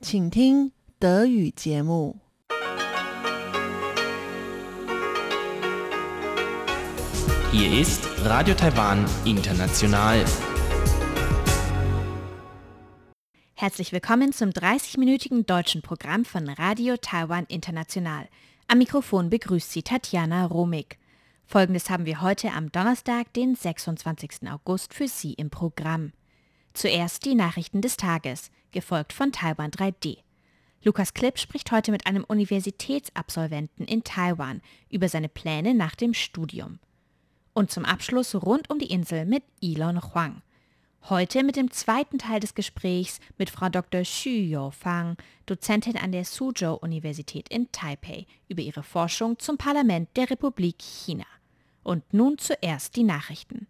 请听德语节目。 Hier ist Radio Taiwan International. Herzlich willkommen zum 30-minütigen deutschen Programm von Radio Taiwan International. Am Mikrofon begrüßt Sie Tatjana Romig. Folgendes haben wir heute am Donnerstag, den 26. August, für Sie im Programm. Zuerst die Nachrichten des Tages, gefolgt von Taiwan 3D. Lukas Klipp spricht heute mit einem Universitätsabsolventen in Taiwan über seine Pläne nach dem Studium. Und zum Abschluss rund um die Insel mit Elon Huang. Heute mit dem zweiten Teil des Gesprächs mit Frau Dr. Xu Youfang, Dozentin an der Suzhou-Universität in Taipei, über ihre Forschung zum Parlament der Republik China. Und nun zuerst die Nachrichten.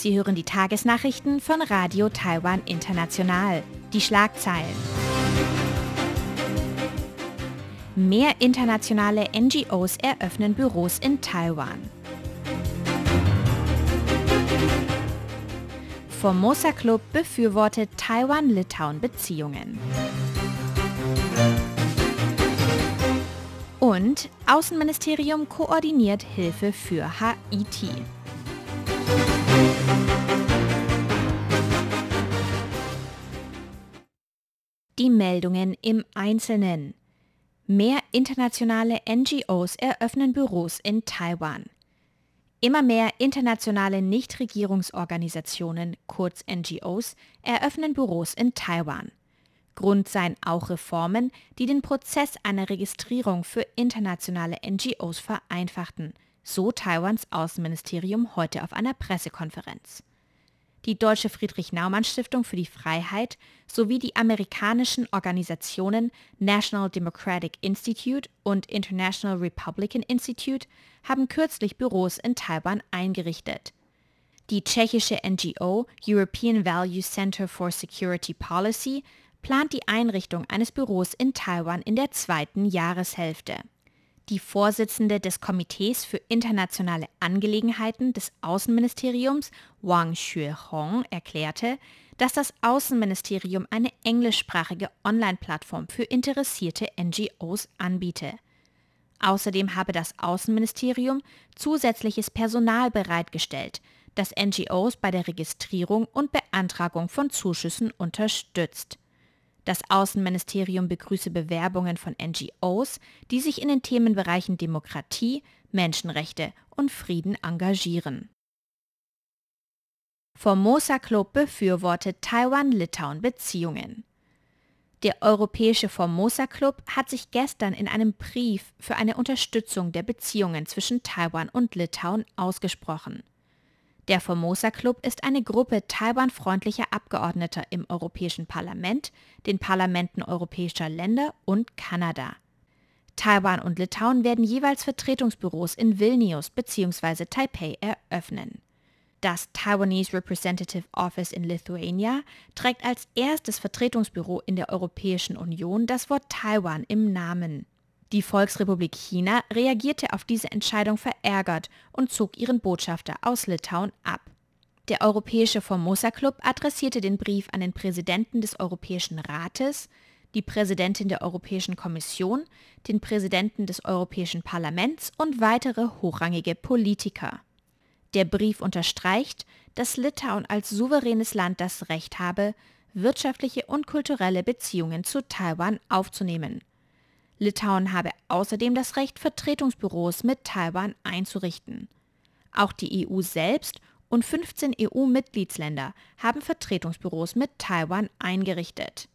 Sie hören die Tagesnachrichten von Radio Taiwan International. Die Schlagzeilen. Mehr internationale NGOs eröffnen Büros in Taiwan. Formosa Club befürwortet Taiwan-Litauen-Beziehungen. Und Außenministerium koordiniert Hilfe für Haiti. Die Meldungen im Einzelnen. Mehr internationale NGOs eröffnen Büros in Taiwan. Immer mehr internationale Nichtregierungsorganisationen, kurz NGOs, eröffnen Büros in Taiwan. Grund seien auch Reformen, die den Prozess einer Registrierung für internationale NGOs vereinfachten, so Taiwans Außenministerium heute auf einer Pressekonferenz. Die Deutsche Friedrich-Naumann-Stiftung für die Freiheit sowie die amerikanischen Organisationen National Democratic Institute und International Republican Institute haben kürzlich Büros in Taiwan eingerichtet. Die tschechische NGO European Value Center for Security Policy plant die Einrichtung eines Büros in Taiwan in der zweiten Jahreshälfte. Die Vorsitzende des Komitees für internationale Angelegenheiten des Außenministeriums, Wang Xuehong, erklärte, dass das Außenministerium eine englischsprachige Online-Plattform für interessierte NGOs anbiete. Außerdem habe das Außenministerium zusätzliches Personal bereitgestellt, das NGOs bei der Registrierung und Beantragung von Zuschüssen unterstützt. Das Außenministerium begrüße Bewerbungen von NGOs, die sich in den Themenbereichen Demokratie, Menschenrechte und Frieden engagieren. Formosa Club befürwortet Taiwan-Litauen-Beziehungen. Der Europäische Formosa Club hat sich gestern in einem Brief für eine Unterstützung der Beziehungen zwischen Taiwan und Litauen ausgesprochen. Der Formosa Club ist eine Gruppe Taiwan-freundlicher Abgeordneter im Europäischen Parlament, den Parlamenten europäischer Länder und Kanada. Taiwan und Litauen werden jeweils Vertretungsbüros in Vilnius bzw. Taipei eröffnen. Das Taiwanese Representative Office in Lithuania trägt als erstes Vertretungsbüro in der Europäischen Union das Wort Taiwan im Namen. Die Volksrepublik China reagierte auf diese Entscheidung verärgert und zog ihren Botschafter aus Litauen ab. Der Europäische Formosa Club adressierte den Brief an den Präsidenten des Europäischen Rates, die Präsidentin der Europäischen Kommission, den Präsidenten des Europäischen Parlaments und weitere hochrangige Politiker. Der Brief unterstreicht, dass Litauen als souveränes Land das Recht habe, wirtschaftliche und kulturelle Beziehungen zu Taiwan aufzunehmen. Litauen habe außerdem das Recht, Vertretungsbüros mit Taiwan einzurichten. Auch die EU selbst und 15 EU-Mitgliedsländer haben Vertretungsbüros mit Taiwan eingerichtet.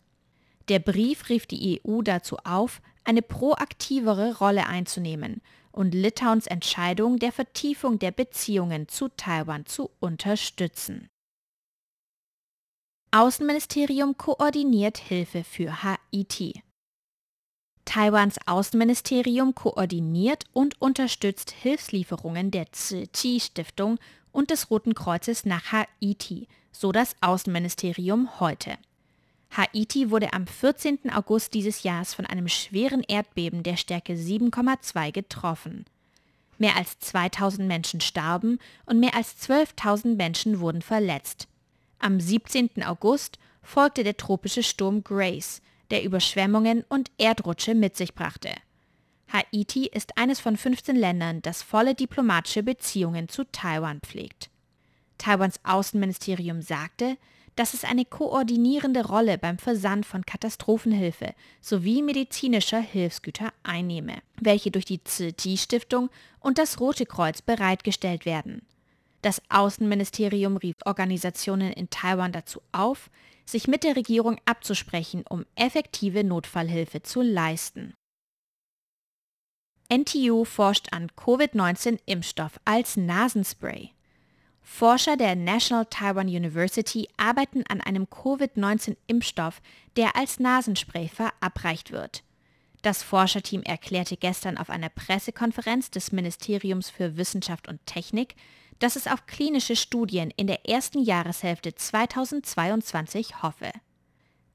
Der Brief rief die EU dazu auf, eine proaktivere Rolle einzunehmen und Litauens Entscheidung der Vertiefung der Beziehungen zu Taiwan zu unterstützen. Außenministerium koordiniert Hilfe für Haiti. Taiwans Außenministerium koordiniert und unterstützt Hilfslieferungen der Tzu Chi Stiftung und des Roten Kreuzes nach Haiti, so das Außenministerium heute. Haiti wurde am 14. August dieses Jahres von einem schweren Erdbeben der Stärke 7,2 getroffen. Mehr als 2000 Menschen starben und mehr als 12.000 Menschen wurden verletzt. Am 17. August folgte der tropische Sturm Grace, der Überschwemmungen und Erdrutsche mit sich brachte. Haiti ist eines von 15 Ländern, das volle diplomatische Beziehungen zu Taiwan pflegt. Taiwans Außenministerium sagte, dass es eine koordinierende Rolle beim Versand von Katastrophenhilfe sowie medizinischer Hilfsgüter einnehme, welche durch die Tzu Stiftung und das Rote Kreuz bereitgestellt werden. Das Außenministerium rief Organisationen in Taiwan dazu auf, sich mit der Regierung abzusprechen, um effektive Notfallhilfe zu leisten. NTU forscht an Covid-19-Impfstoff als Nasenspray. Forscher der National Taiwan University arbeiten an einem Covid-19-Impfstoff, der als Nasenspray verabreicht wird. Das Forscherteam erklärte gestern auf einer Pressekonferenz des Ministeriums für Wissenschaft und Technik, dass es auf klinische Studien in der ersten Jahreshälfte 2022 hoffe.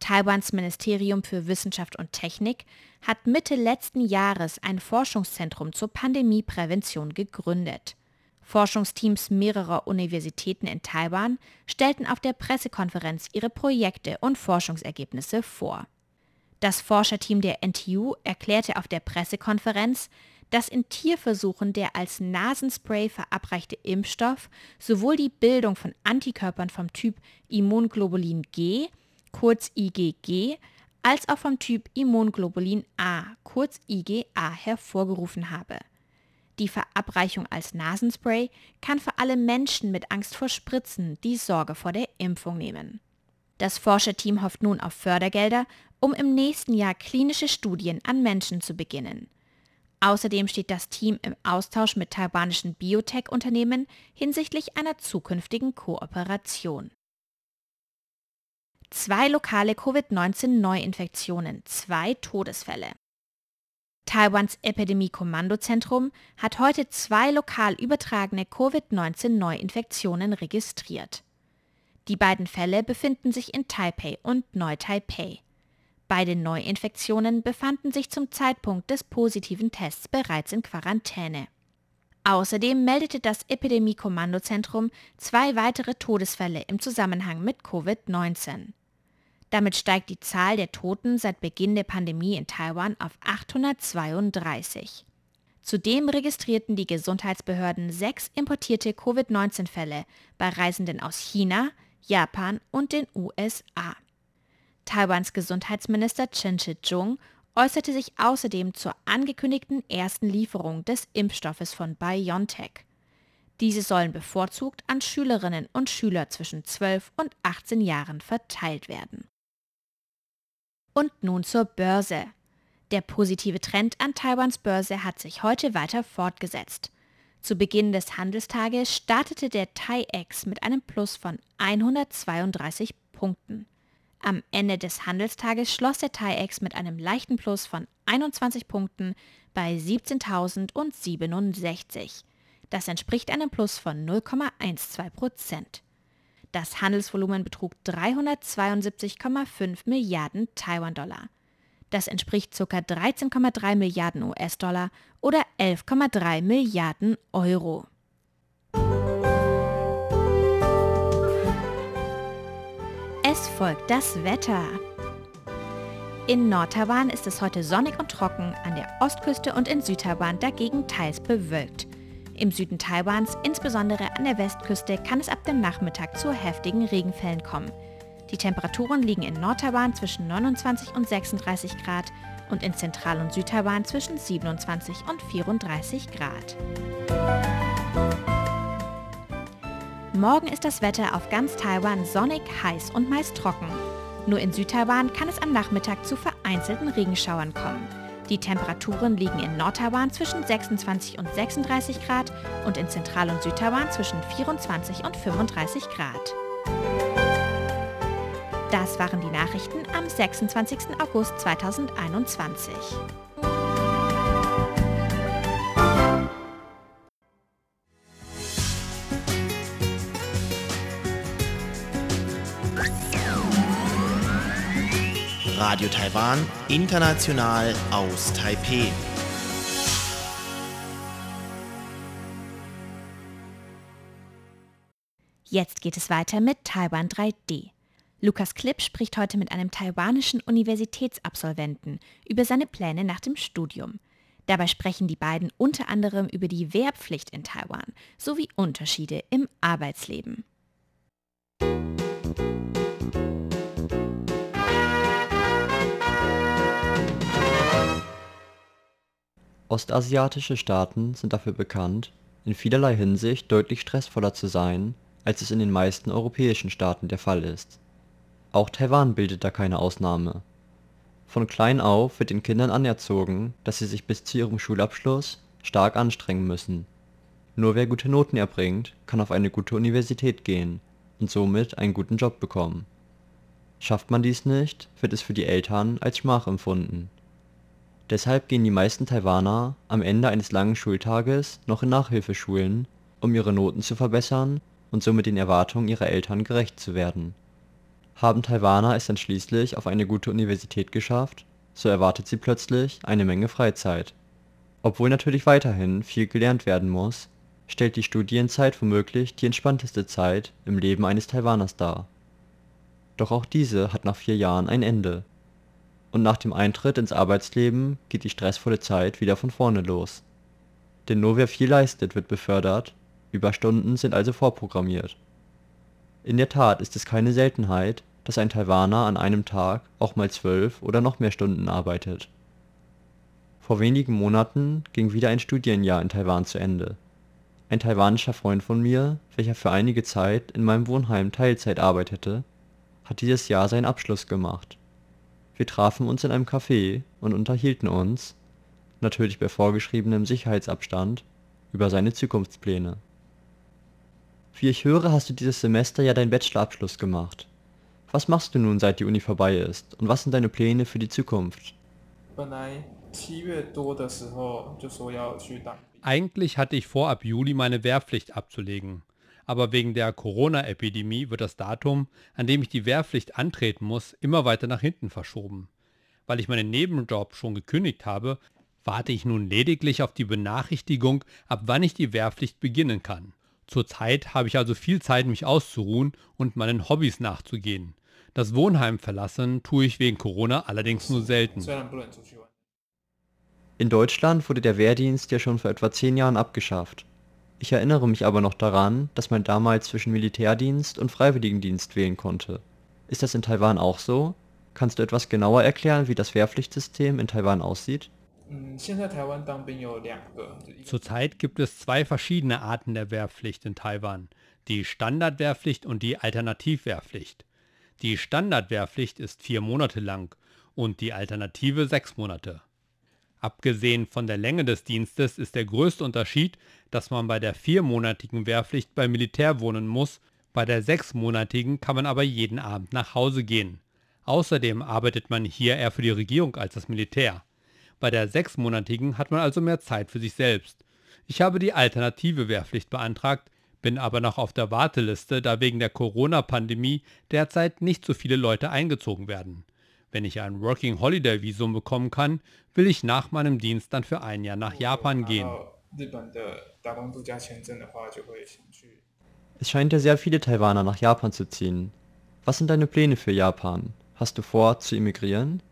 Taiwans Ministerium für Wissenschaft und Technik hat Mitte letzten Jahres ein Forschungszentrum zur Pandemieprävention gegründet. Forschungsteams mehrerer Universitäten in Taiwan stellten auf der Pressekonferenz ihre Projekte und Forschungsergebnisse vor. Das Forscherteam der NTU erklärte auf der Pressekonferenz, dass in Tierversuchen der als Nasenspray verabreichte Impfstoff sowohl die Bildung von Antikörpern vom Typ Immunglobulin G, kurz IgG, als auch vom Typ Immunglobulin A, kurz IgA, hervorgerufen habe. Die Verabreichung als Nasenspray kann für alle Menschen mit Angst vor Spritzen die Sorge vor der Impfung nehmen. Das Forscherteam hofft nun auf Fördergelder, um im nächsten Jahr klinische Studien an Menschen zu beginnen. Außerdem steht das Team im Austausch mit taiwanischen Biotech-Unternehmen hinsichtlich einer zukünftigen Kooperation. Zwei lokale Covid-19-Neuinfektionen, zwei Todesfälle. Taiwans Epidemie-Kommandozentrum hat heute zwei lokal übertragene Covid-19-Neuinfektionen registriert. Die beiden Fälle befinden sich in Taipei und Neu-Taipei. Beide Neuinfektionen befanden sich zum Zeitpunkt des positiven Tests bereits in Quarantäne. Außerdem meldete das Epidemie-Kommandozentrum zwei weitere Todesfälle im Zusammenhang mit Covid-19. Damit steigt die Zahl der Toten seit Beginn der Pandemie in Taiwan auf 832. Zudem registrierten die Gesundheitsbehörden sechs importierte Covid-19-Fälle bei Reisenden aus China, Japan und den USA. Taiwans Gesundheitsminister Chen Shih-chung äußerte sich außerdem zur angekündigten ersten Lieferung des Impfstoffes von BioNTech. Diese sollen bevorzugt an Schülerinnen und Schüler zwischen 12 und 18 Jahren verteilt werden. Und nun zur Börse. Der positive Trend an Taiwans Börse hat sich heute weiter fortgesetzt. Zu Beginn des Handelstages startete der TAIEX mit einem Plus von 132 Punkten. Am Ende des Handelstages schloss der TAIEX mit einem leichten Plus von 21 Punkten bei 17.067. Das entspricht einem Plus von 0,12 Prozent. Das Handelsvolumen betrug 372,5 Milliarden Taiwan-Dollar. Das entspricht ca. 13,3 Milliarden US-Dollar oder 11,3 Milliarden Euro. Folgt das Wetter. In Nordtaiwan ist es heute sonnig und trocken, an der Ostküste und in Südtaiwan dagegen teils bewölkt. Im Süden Taiwans, insbesondere an der Westküste, kann es ab dem Nachmittag zu heftigen Regenfällen kommen. Die Temperaturen liegen in Nordtaiwan zwischen 29 und 36 Grad und in Zentral- und Südtaiwan zwischen 27 und 34 Grad. Morgen ist das Wetter auf ganz Taiwan sonnig, heiß und meist trocken. Nur in Südtaiwan kann es am Nachmittag zu vereinzelten Regenschauern kommen. Die Temperaturen liegen in Nordtaiwan zwischen 26 und 36 Grad und in Zentral- und Südtaiwan zwischen 24 und 35 Grad. Das waren die Nachrichten am 26. August 2021. Radio Taiwan, international aus Taipei. Jetzt geht es weiter mit Taiwan 3D. Lukas Klipp spricht heute mit einem taiwanischen Universitätsabsolventen über seine Pläne nach dem Studium. Dabei sprechen die beiden unter anderem über die Wehrpflicht in Taiwan sowie Unterschiede im Arbeitsleben. Musik Ostasiatische Staaten sind dafür bekannt, in vielerlei Hinsicht deutlich stressvoller zu sein, als es in den meisten europäischen Staaten der Fall ist. Auch Taiwan bildet da keine Ausnahme. Von klein auf wird den Kindern anerzogen, dass sie sich bis zu ihrem Schulabschluss stark anstrengen müssen. Nur wer gute Noten erbringt, kann auf eine gute Universität gehen und somit einen guten Job bekommen. Schafft man dies nicht, wird es für die Eltern als Schmach empfunden Deshalb gehen die meisten Taiwaner am Ende eines langen Schultages noch in Nachhilfeschulen, um ihre Noten zu verbessern und somit den Erwartungen ihrer Eltern gerecht zu werden. Haben Taiwaner es dann schließlich auf eine gute Universität geschafft, so erwartet sie plötzlich eine Menge Freizeit. Obwohl natürlich weiterhin viel gelernt werden muss, stellt die Studienzeit womöglich die entspannteste Zeit im Leben eines Taiwaners dar. Doch auch diese hat nach vier Jahren ein Ende und nach dem Eintritt ins Arbeitsleben geht die stressvolle Zeit wieder von vorne los. Denn nur wer viel leistet, wird befördert, Überstunden sind also vorprogrammiert. In der Tat ist es keine Seltenheit, dass ein Taiwaner an einem Tag auch mal zwölf oder noch mehr Stunden arbeitet. Vor wenigen Monaten ging wieder ein Studienjahr in Taiwan zu Ende. Ein taiwanischer Freund von mir, welcher für einige Zeit in meinem Wohnheim Teilzeit arbeitete, hat dieses Jahr seinen Abschluss gemacht wir trafen uns in einem Café und unterhielten uns, natürlich bei vorgeschriebenem Sicherheitsabstand, über seine Zukunftspläne. Wie ich höre, hast du dieses Semester ja deinen Bachelorabschluss gemacht. Was machst du nun, seit die Uni vorbei ist, und was sind deine Pläne für die Zukunft? Eigentlich hatte ich vor, ab Juli meine Wehrpflicht abzulegen aber wegen der Corona-Epidemie wird das Datum, an dem ich die Wehrpflicht antreten muss, immer weiter nach hinten verschoben. Weil ich meinen Nebenjob schon gekündigt habe, warte ich nun lediglich auf die Benachrichtigung, ab wann ich die Wehrpflicht beginnen kann. Zurzeit habe ich also viel Zeit, mich auszuruhen und meinen Hobbys nachzugehen. Das Wohnheim verlassen tue ich wegen Corona allerdings nur selten. In Deutschland wurde der Wehrdienst ja schon vor etwa zehn Jahren abgeschafft. Ich erinnere mich aber noch daran, dass man damals zwischen Militärdienst und Freiwilligendienst wählen konnte. Ist das in Taiwan auch so? Kannst du etwas genauer erklären, wie das Wehrpflichtsystem in Taiwan aussieht? Zurzeit gibt es zwei verschiedene Arten der Wehrpflicht in Taiwan, die Standardwehrpflicht und die Alternativwehrpflicht. Die Standardwehrpflicht ist vier Monate lang und die Alternative sechs Monate. Abgesehen von der Länge des Dienstes ist der größte Unterschied, dass man bei der viermonatigen Wehrpflicht beim Militär wohnen muss, bei der sechsmonatigen kann man aber jeden Abend nach Hause gehen. Außerdem arbeitet man hier eher für die Regierung als das Militär. Bei der sechsmonatigen hat man also mehr Zeit für sich selbst. Ich habe die alternative Wehrpflicht beantragt, bin aber noch auf der Warteliste, da wegen der Corona-Pandemie derzeit nicht so viele Leute eingezogen werden. Wenn ich ein Working Holiday Visum bekommen kann, will ich nach meinem Dienst dann für ein Jahr nach Japan gehen. Es scheint ja sehr viele Taiwaner nach Japan zu ziehen. Was sind deine Pläne für Japan? Hast du vor, zu emigrieren?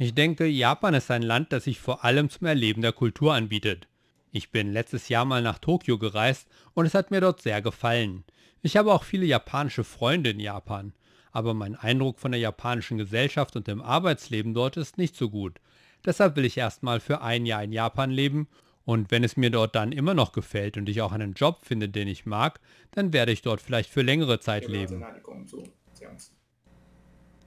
Ich denke, Japan ist ein Land, das sich vor allem zum Erleben der Kultur anbietet. Ich bin letztes Jahr mal nach Tokio gereist und es hat mir dort sehr gefallen. Ich habe auch viele japanische Freunde in Japan, aber mein Eindruck von der japanischen Gesellschaft und dem Arbeitsleben dort ist nicht so gut. Deshalb will ich erstmal für ein Jahr in Japan leben und wenn es mir dort dann immer noch gefällt und ich auch einen Job finde, den ich mag, dann werde ich dort vielleicht für längere Zeit leben.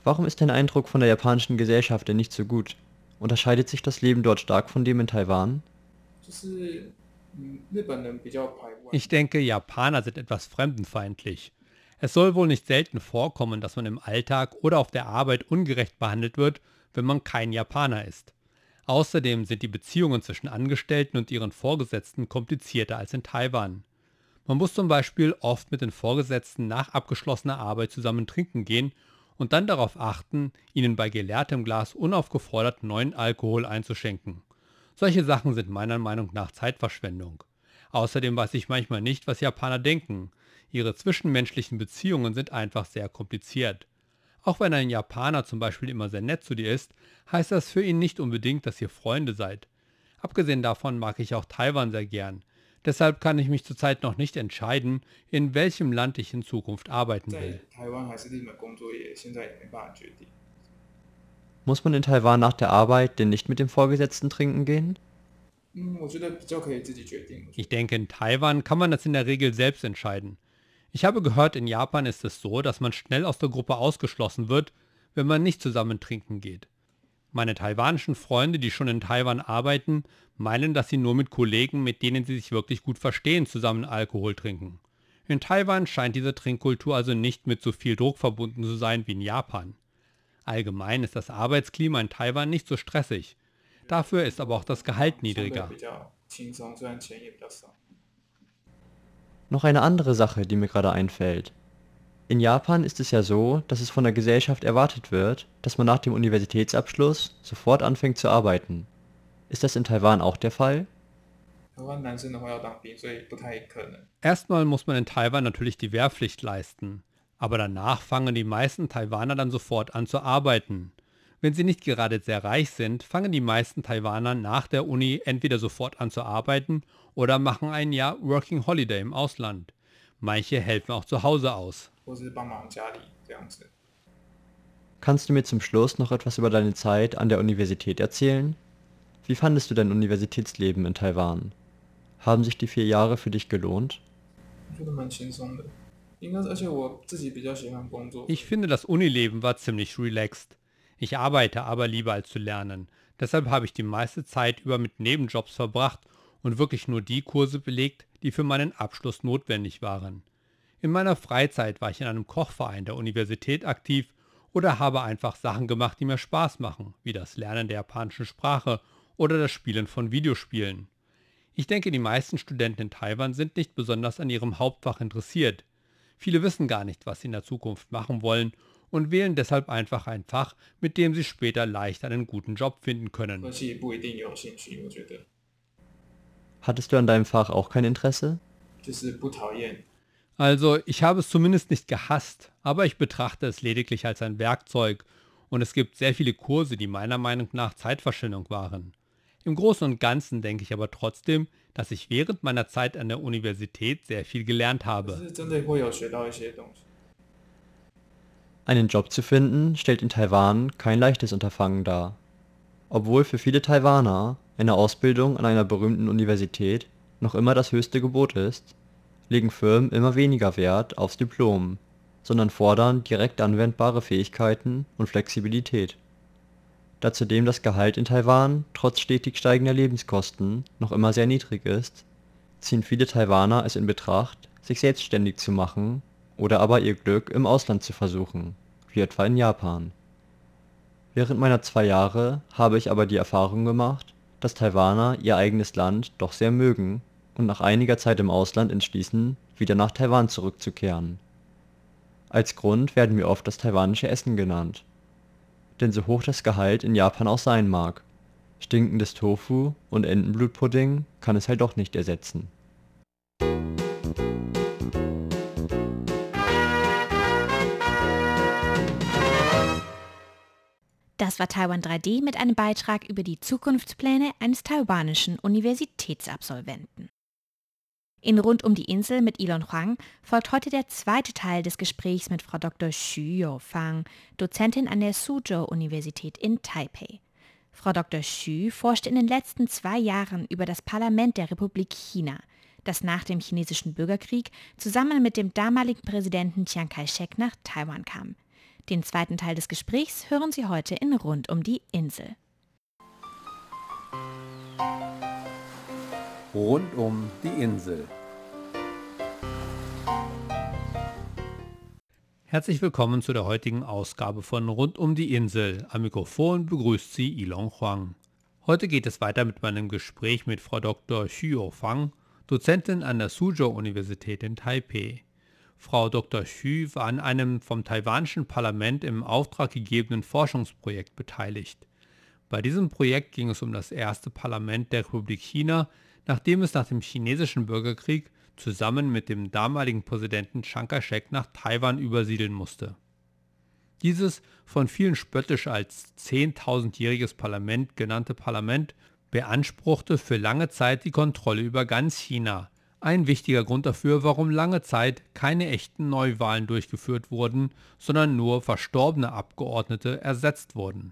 Warum ist dein Eindruck von der japanischen Gesellschaft denn nicht so gut? Unterscheidet sich das Leben dort stark von dem in Taiwan? Ich denke, Japaner sind etwas fremdenfeindlich. Es soll wohl nicht selten vorkommen, dass man im Alltag oder auf der Arbeit ungerecht behandelt wird, wenn man kein Japaner ist. Außerdem sind die Beziehungen zwischen Angestellten und ihren Vorgesetzten komplizierter als in Taiwan. Man muss zum Beispiel oft mit den Vorgesetzten nach abgeschlossener Arbeit zusammen trinken gehen und dann darauf achten, ihnen bei geleertem Glas unaufgefordert neuen Alkohol einzuschenken. Solche Sachen sind meiner Meinung nach Zeitverschwendung. Außerdem weiß ich manchmal nicht, was Japaner denken. Ihre zwischenmenschlichen Beziehungen sind einfach sehr kompliziert. Auch wenn ein Japaner zum Beispiel immer sehr nett zu dir ist, heißt das für ihn nicht unbedingt, dass ihr Freunde seid. Abgesehen davon mag ich auch Taiwan sehr gern. Deshalb kann ich mich zurzeit noch nicht entscheiden, in welchem Land ich in Zukunft arbeiten will. Muss man in Taiwan nach der Arbeit denn nicht mit dem Vorgesetzten trinken gehen? Ich denke, in Taiwan kann man das in der Regel selbst entscheiden. Ich habe gehört, in Japan ist es so, dass man schnell aus der Gruppe ausgeschlossen wird, wenn man nicht zusammen trinken geht. Meine taiwanischen Freunde, die schon in Taiwan arbeiten, meinen, dass sie nur mit Kollegen, mit denen sie sich wirklich gut verstehen, zusammen Alkohol trinken. In Taiwan scheint diese Trinkkultur also nicht mit so viel Druck verbunden zu sein wie in Japan. Allgemein ist das Arbeitsklima in Taiwan nicht so stressig. Dafür ist aber auch das Gehalt niedriger. Noch eine andere Sache, die mir gerade einfällt. In Japan ist es ja so, dass es von der Gesellschaft erwartet wird, dass man nach dem Universitätsabschluss sofort anfängt zu arbeiten. Ist das in Taiwan auch der Fall? Erstmal muss man in Taiwan natürlich die Wehrpflicht leisten, aber danach fangen die meisten Taiwaner dann sofort an zu arbeiten. Wenn sie nicht gerade sehr reich sind, fangen die meisten Taiwaner nach der Uni entweder sofort an zu arbeiten oder machen ein Jahr Working Holiday im Ausland. Manche helfen auch zu Hause aus. Kannst du mir zum Schluss noch etwas über deine Zeit an der Universität erzählen? Wie fandest du dein Universitätsleben in Taiwan? Haben sich die vier Jahre für dich gelohnt? Ich finde, das Unileben war ziemlich relaxed. Ich arbeite aber lieber als zu lernen. Deshalb habe ich die meiste Zeit über mit Nebenjobs verbracht und wirklich nur die Kurse belegt, die für meinen Abschluss notwendig waren. In meiner Freizeit war ich in einem Kochverein der Universität aktiv oder habe einfach Sachen gemacht, die mir Spaß machen, wie das Lernen der japanischen Sprache oder das Spielen von Videospielen. Ich denke, die meisten Studenten in Taiwan sind nicht besonders an ihrem Hauptfach interessiert. Viele wissen gar nicht, was sie in der Zukunft machen wollen und wählen deshalb einfach ein Fach, mit dem sie später leicht einen guten Job finden können. Hattest du an deinem Fach auch kein Interesse? Also, ich habe es zumindest nicht gehasst, aber ich betrachte es lediglich als ein Werkzeug und es gibt sehr viele Kurse, die meiner Meinung nach Zeitverschwendung waren. Im Großen und Ganzen denke ich aber trotzdem, dass ich während meiner Zeit an der Universität sehr viel gelernt habe. Einen Job zu finden stellt in Taiwan kein leichtes Unterfangen dar. Obwohl für viele Taiwaner eine Ausbildung an einer berühmten Universität noch immer das höchste Gebot ist, legen Firmen immer weniger Wert aufs Diplom, sondern fordern direkt anwendbare Fähigkeiten und Flexibilität. Da zudem das Gehalt in Taiwan trotz stetig steigender Lebenskosten noch immer sehr niedrig ist, ziehen viele Taiwaner es in Betracht, sich selbstständig zu machen oder aber ihr Glück im Ausland zu versuchen, wie etwa in Japan. Während meiner zwei Jahre habe ich aber die Erfahrung gemacht, dass Taiwaner ihr eigenes Land doch sehr mögen und nach einiger Zeit im Ausland entschließen, wieder nach Taiwan zurückzukehren. Als Grund werden mir oft das taiwanische Essen genannt. Denn so hoch das Gehalt in Japan auch sein mag, stinkendes Tofu und Entenblutpudding kann es halt doch nicht ersetzen. Das war Taiwan 3D mit einem Beitrag über die Zukunftspläne eines taiwanischen Universitätsabsolventen. In Rund um die Insel mit Elon Huang folgt heute der zweite Teil des Gesprächs mit Frau Dr. Xu Youfang, Dozentin an der Suzhou-Universität in Taipei. Frau Dr. Xu forschte in den letzten zwei Jahren über das Parlament der Republik China, das nach dem chinesischen Bürgerkrieg zusammen mit dem damaligen Präsidenten Chiang Kai-shek nach Taiwan kam. Den zweiten Teil des Gesprächs hören Sie heute in Rund um die Insel. Rund um die Insel. Herzlich willkommen zu der heutigen Ausgabe von Rund um die Insel. Am Mikrofon begrüßt Sie Ilon Huang. Heute geht es weiter mit meinem Gespräch mit Frau Dr. Xu Fang, Dozentin an der Suzhou-Universität in Taipei. Frau Dr. Xu war an einem vom taiwanischen Parlament im Auftrag gegebenen Forschungsprojekt beteiligt. Bei diesem Projekt ging es um das erste Parlament der Republik China, nachdem es nach dem chinesischen Bürgerkrieg zusammen mit dem damaligen Präsidenten Chiang Kai-shek nach Taiwan übersiedeln musste. Dieses von vielen spöttisch als 10.000-jähriges Parlament genannte Parlament beanspruchte für lange Zeit die Kontrolle über ganz China. Ein wichtiger Grund dafür, warum lange Zeit keine echten Neuwahlen durchgeführt wurden, sondern nur verstorbene Abgeordnete ersetzt wurden.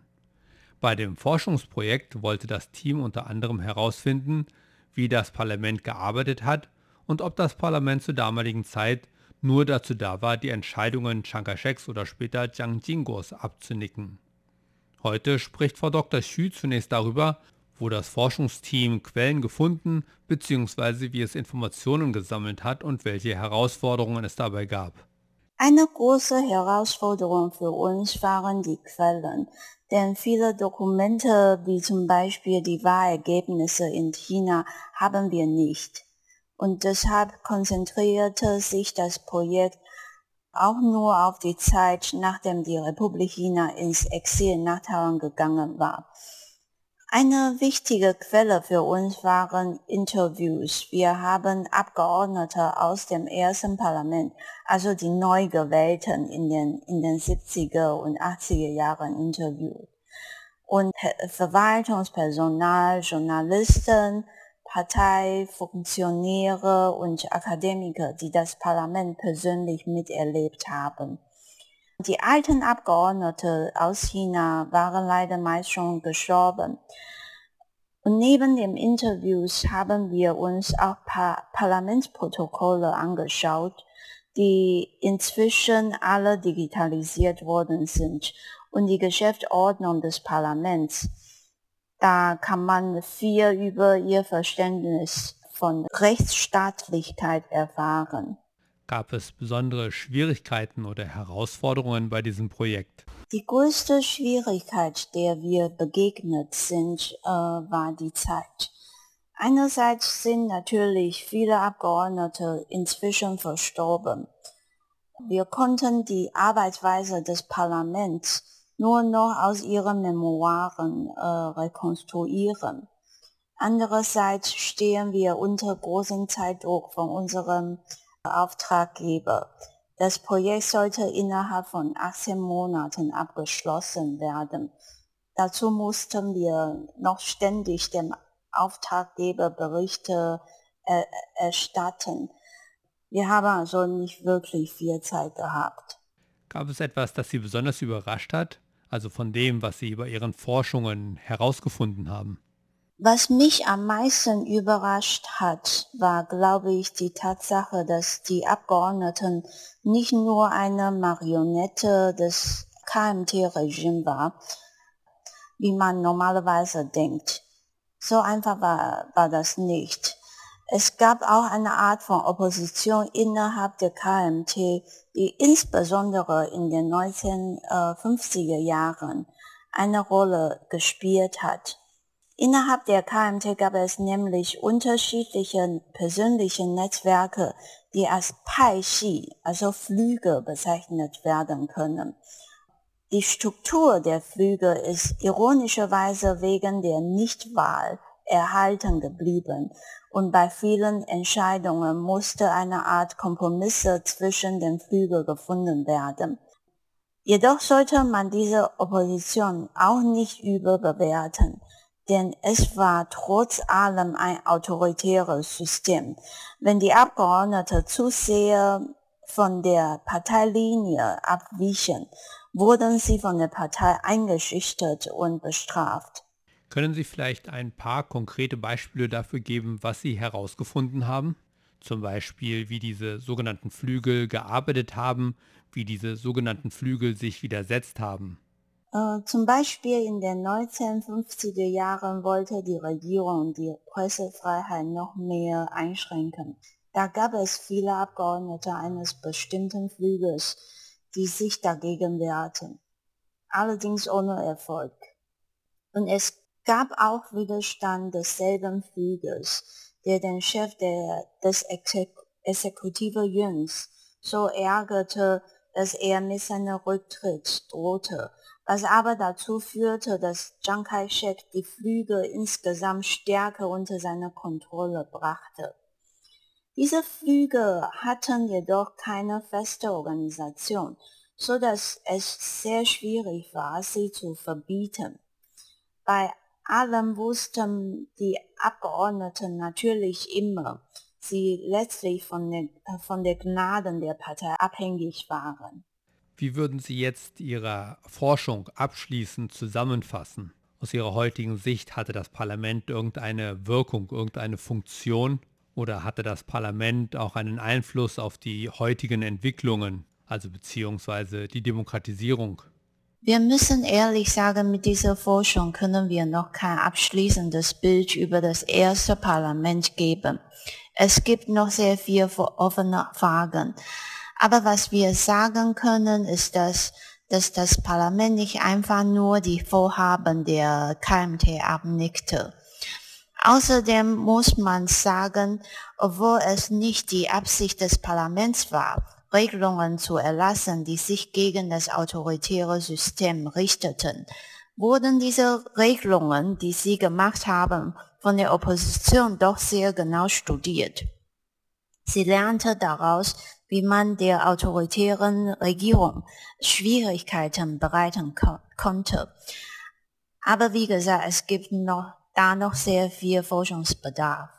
Bei dem Forschungsprojekt wollte das Team unter anderem herausfinden, wie das Parlament gearbeitet hat und ob das Parlament zur damaligen Zeit nur dazu da war, die Entscheidungen Chiang Kai-sheks oder später Jiang Jingos abzunicken. Heute spricht Frau Dr. Xu zunächst darüber, wo das Forschungsteam Quellen gefunden bzw. wie es Informationen gesammelt hat und welche Herausforderungen es dabei gab. Eine große Herausforderung für uns waren die Quellen, denn viele Dokumente wie zum Beispiel die Wahlergebnisse in China haben wir nicht. Und deshalb konzentrierte sich das Projekt auch nur auf die Zeit, nachdem die Republik China ins Exil nach Taiwan gegangen war. Eine wichtige Quelle für uns waren Interviews. Wir haben Abgeordnete aus dem ersten Parlament, also die neu gewählten in den, in den 70er und 80er Jahren interviewt. Und Verwaltungspersonal, Journalisten, Parteifunktionäre und Akademiker, die das Parlament persönlich miterlebt haben. Die alten Abgeordnete aus China waren leider meist schon gestorben. Und neben den Interviews haben wir uns auch paar Parlamentsprotokolle angeschaut, die inzwischen alle digitalisiert worden sind und die Geschäftsordnung des Parlaments. Da kann man viel über ihr Verständnis von Rechtsstaatlichkeit erfahren. Gab es besondere Schwierigkeiten oder Herausforderungen bei diesem Projekt? Die größte Schwierigkeit, der wir begegnet sind, äh, war die Zeit. Einerseits sind natürlich viele Abgeordnete inzwischen verstorben. Wir konnten die Arbeitsweise des Parlaments nur noch aus ihren Memoiren äh, rekonstruieren. Andererseits stehen wir unter großem Zeitdruck von unserem Auftraggeber. Das Projekt sollte innerhalb von 18 Monaten abgeschlossen werden. Dazu mussten wir noch ständig dem Auftraggeber Berichte äh, erstatten. Wir haben also nicht wirklich viel Zeit gehabt. Gab es etwas, das Sie besonders überrascht hat? Also von dem, was Sie bei Ihren Forschungen herausgefunden haben? Was mich am meisten überrascht hat, war, glaube ich, die Tatsache, dass die Abgeordneten nicht nur eine Marionette des KMT-Regimes war, wie man normalerweise denkt. So einfach war, war das nicht. Es gab auch eine Art von Opposition innerhalb der KMT, die insbesondere in den 1950er Jahren eine Rolle gespielt hat. Innerhalb der KMT gab es nämlich unterschiedliche persönliche Netzwerke, die als Pai Xi, also Flüge bezeichnet werden können. Die Struktur der Flüge ist ironischerweise wegen der Nichtwahl erhalten geblieben und bei vielen Entscheidungen musste eine Art Kompromisse zwischen den Flügeln gefunden werden. Jedoch sollte man diese Opposition auch nicht überbewerten denn es war trotz allem ein autoritäres System. Wenn die Abgeordneten zu sehr von der Parteilinie abwichen, wurden sie von der Partei eingeschüchtert und bestraft. Können Sie vielleicht ein paar konkrete Beispiele dafür geben, was Sie herausgefunden haben? Zum Beispiel, wie diese sogenannten Flügel gearbeitet haben, wie diese sogenannten Flügel sich widersetzt haben. Äh, zum Beispiel in den 1950er Jahren wollte die Regierung die Pressefreiheit noch mehr einschränken. Da gab es viele Abgeordnete eines bestimmten Flügels, die sich dagegen wehrten, allerdings ohne Erfolg. Und es gab auch Widerstand desselben Flügels, der den Chef der, des Exek Exekutive Yuns so ärgerte, dass er mit seinem Rücktritt drohte was aber dazu führte, dass Chiang Kai-shek die Flüge insgesamt stärker unter seine Kontrolle brachte. Diese Flüge hatten jedoch keine feste Organisation, so dass es sehr schwierig war, sie zu verbieten. Bei allem wussten die Abgeordneten natürlich immer, sie letztlich von, den, von der Gnaden der Partei abhängig waren. Wie würden Sie jetzt Ihre Forschung abschließend zusammenfassen? Aus Ihrer heutigen Sicht hatte das Parlament irgendeine Wirkung, irgendeine Funktion oder hatte das Parlament auch einen Einfluss auf die heutigen Entwicklungen, also beziehungsweise die Demokratisierung? Wir müssen ehrlich sagen, mit dieser Forschung können wir noch kein abschließendes Bild über das erste Parlament geben. Es gibt noch sehr viele offene Fragen. Aber was wir sagen können, ist, dass, dass das Parlament nicht einfach nur die Vorhaben der KMT abnickte. Außerdem muss man sagen, obwohl es nicht die Absicht des Parlaments war, Regelungen zu erlassen, die sich gegen das autoritäre System richteten, wurden diese Regelungen, die sie gemacht haben, von der Opposition doch sehr genau studiert. Sie lernte daraus, wie man der autoritären Regierung Schwierigkeiten bereiten ko konnte. Aber wie gesagt, es gibt noch, da noch sehr viel Forschungsbedarf.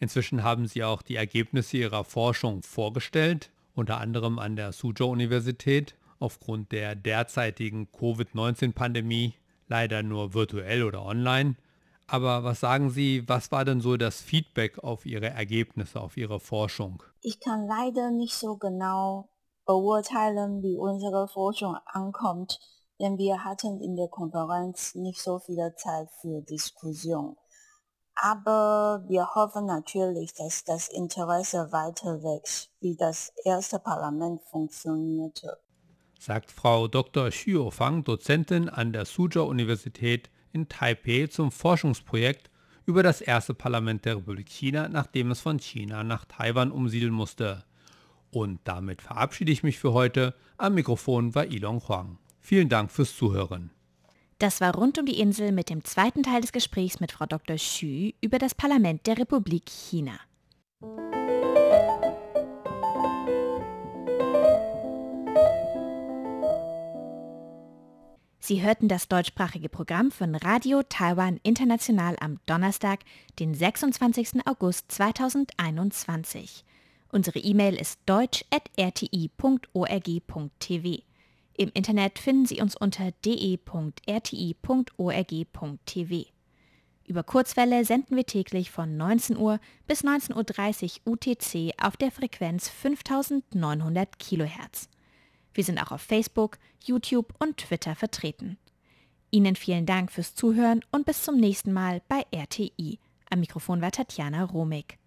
Inzwischen haben Sie auch die Ergebnisse Ihrer Forschung vorgestellt, unter anderem an der Suzhou-Universität, aufgrund der derzeitigen Covid-19-Pandemie, leider nur virtuell oder online. Aber was sagen Sie, was war denn so das Feedback auf Ihre Ergebnisse, auf Ihre Forschung? Ich kann leider nicht so genau beurteilen, wie unsere Forschung ankommt, denn wir hatten in der Konferenz nicht so viel Zeit für Diskussion. Aber wir hoffen natürlich, dass das Interesse weiter wächst, wie das erste Parlament funktionierte. Sagt Frau Dr. Xiu Fang, Dozentin an der Suzhou-Universität in Taipei zum Forschungsprojekt über das erste Parlament der Republik China, nachdem es von China nach Taiwan umsiedeln musste. Und damit verabschiede ich mich für heute. Am Mikrofon war Ilong Huang. Vielen Dank fürs Zuhören. Das war rund um die Insel mit dem zweiten Teil des Gesprächs mit Frau Dr. Xu über das Parlament der Republik China. Sie hörten das deutschsprachige Programm von Radio Taiwan International am Donnerstag, den 26. August 2021. Unsere E-Mail ist deutsch.rti.org.tv. Im Internet finden Sie uns unter de.rti.org.tv. Über Kurzwelle senden wir täglich von 19 Uhr bis 19.30 Uhr UTC auf der Frequenz 5900 kHz. Wir sind auch auf Facebook, YouTube und Twitter vertreten. Ihnen vielen Dank fürs Zuhören und bis zum nächsten Mal bei RTI. Am Mikrofon war Tatjana Romig.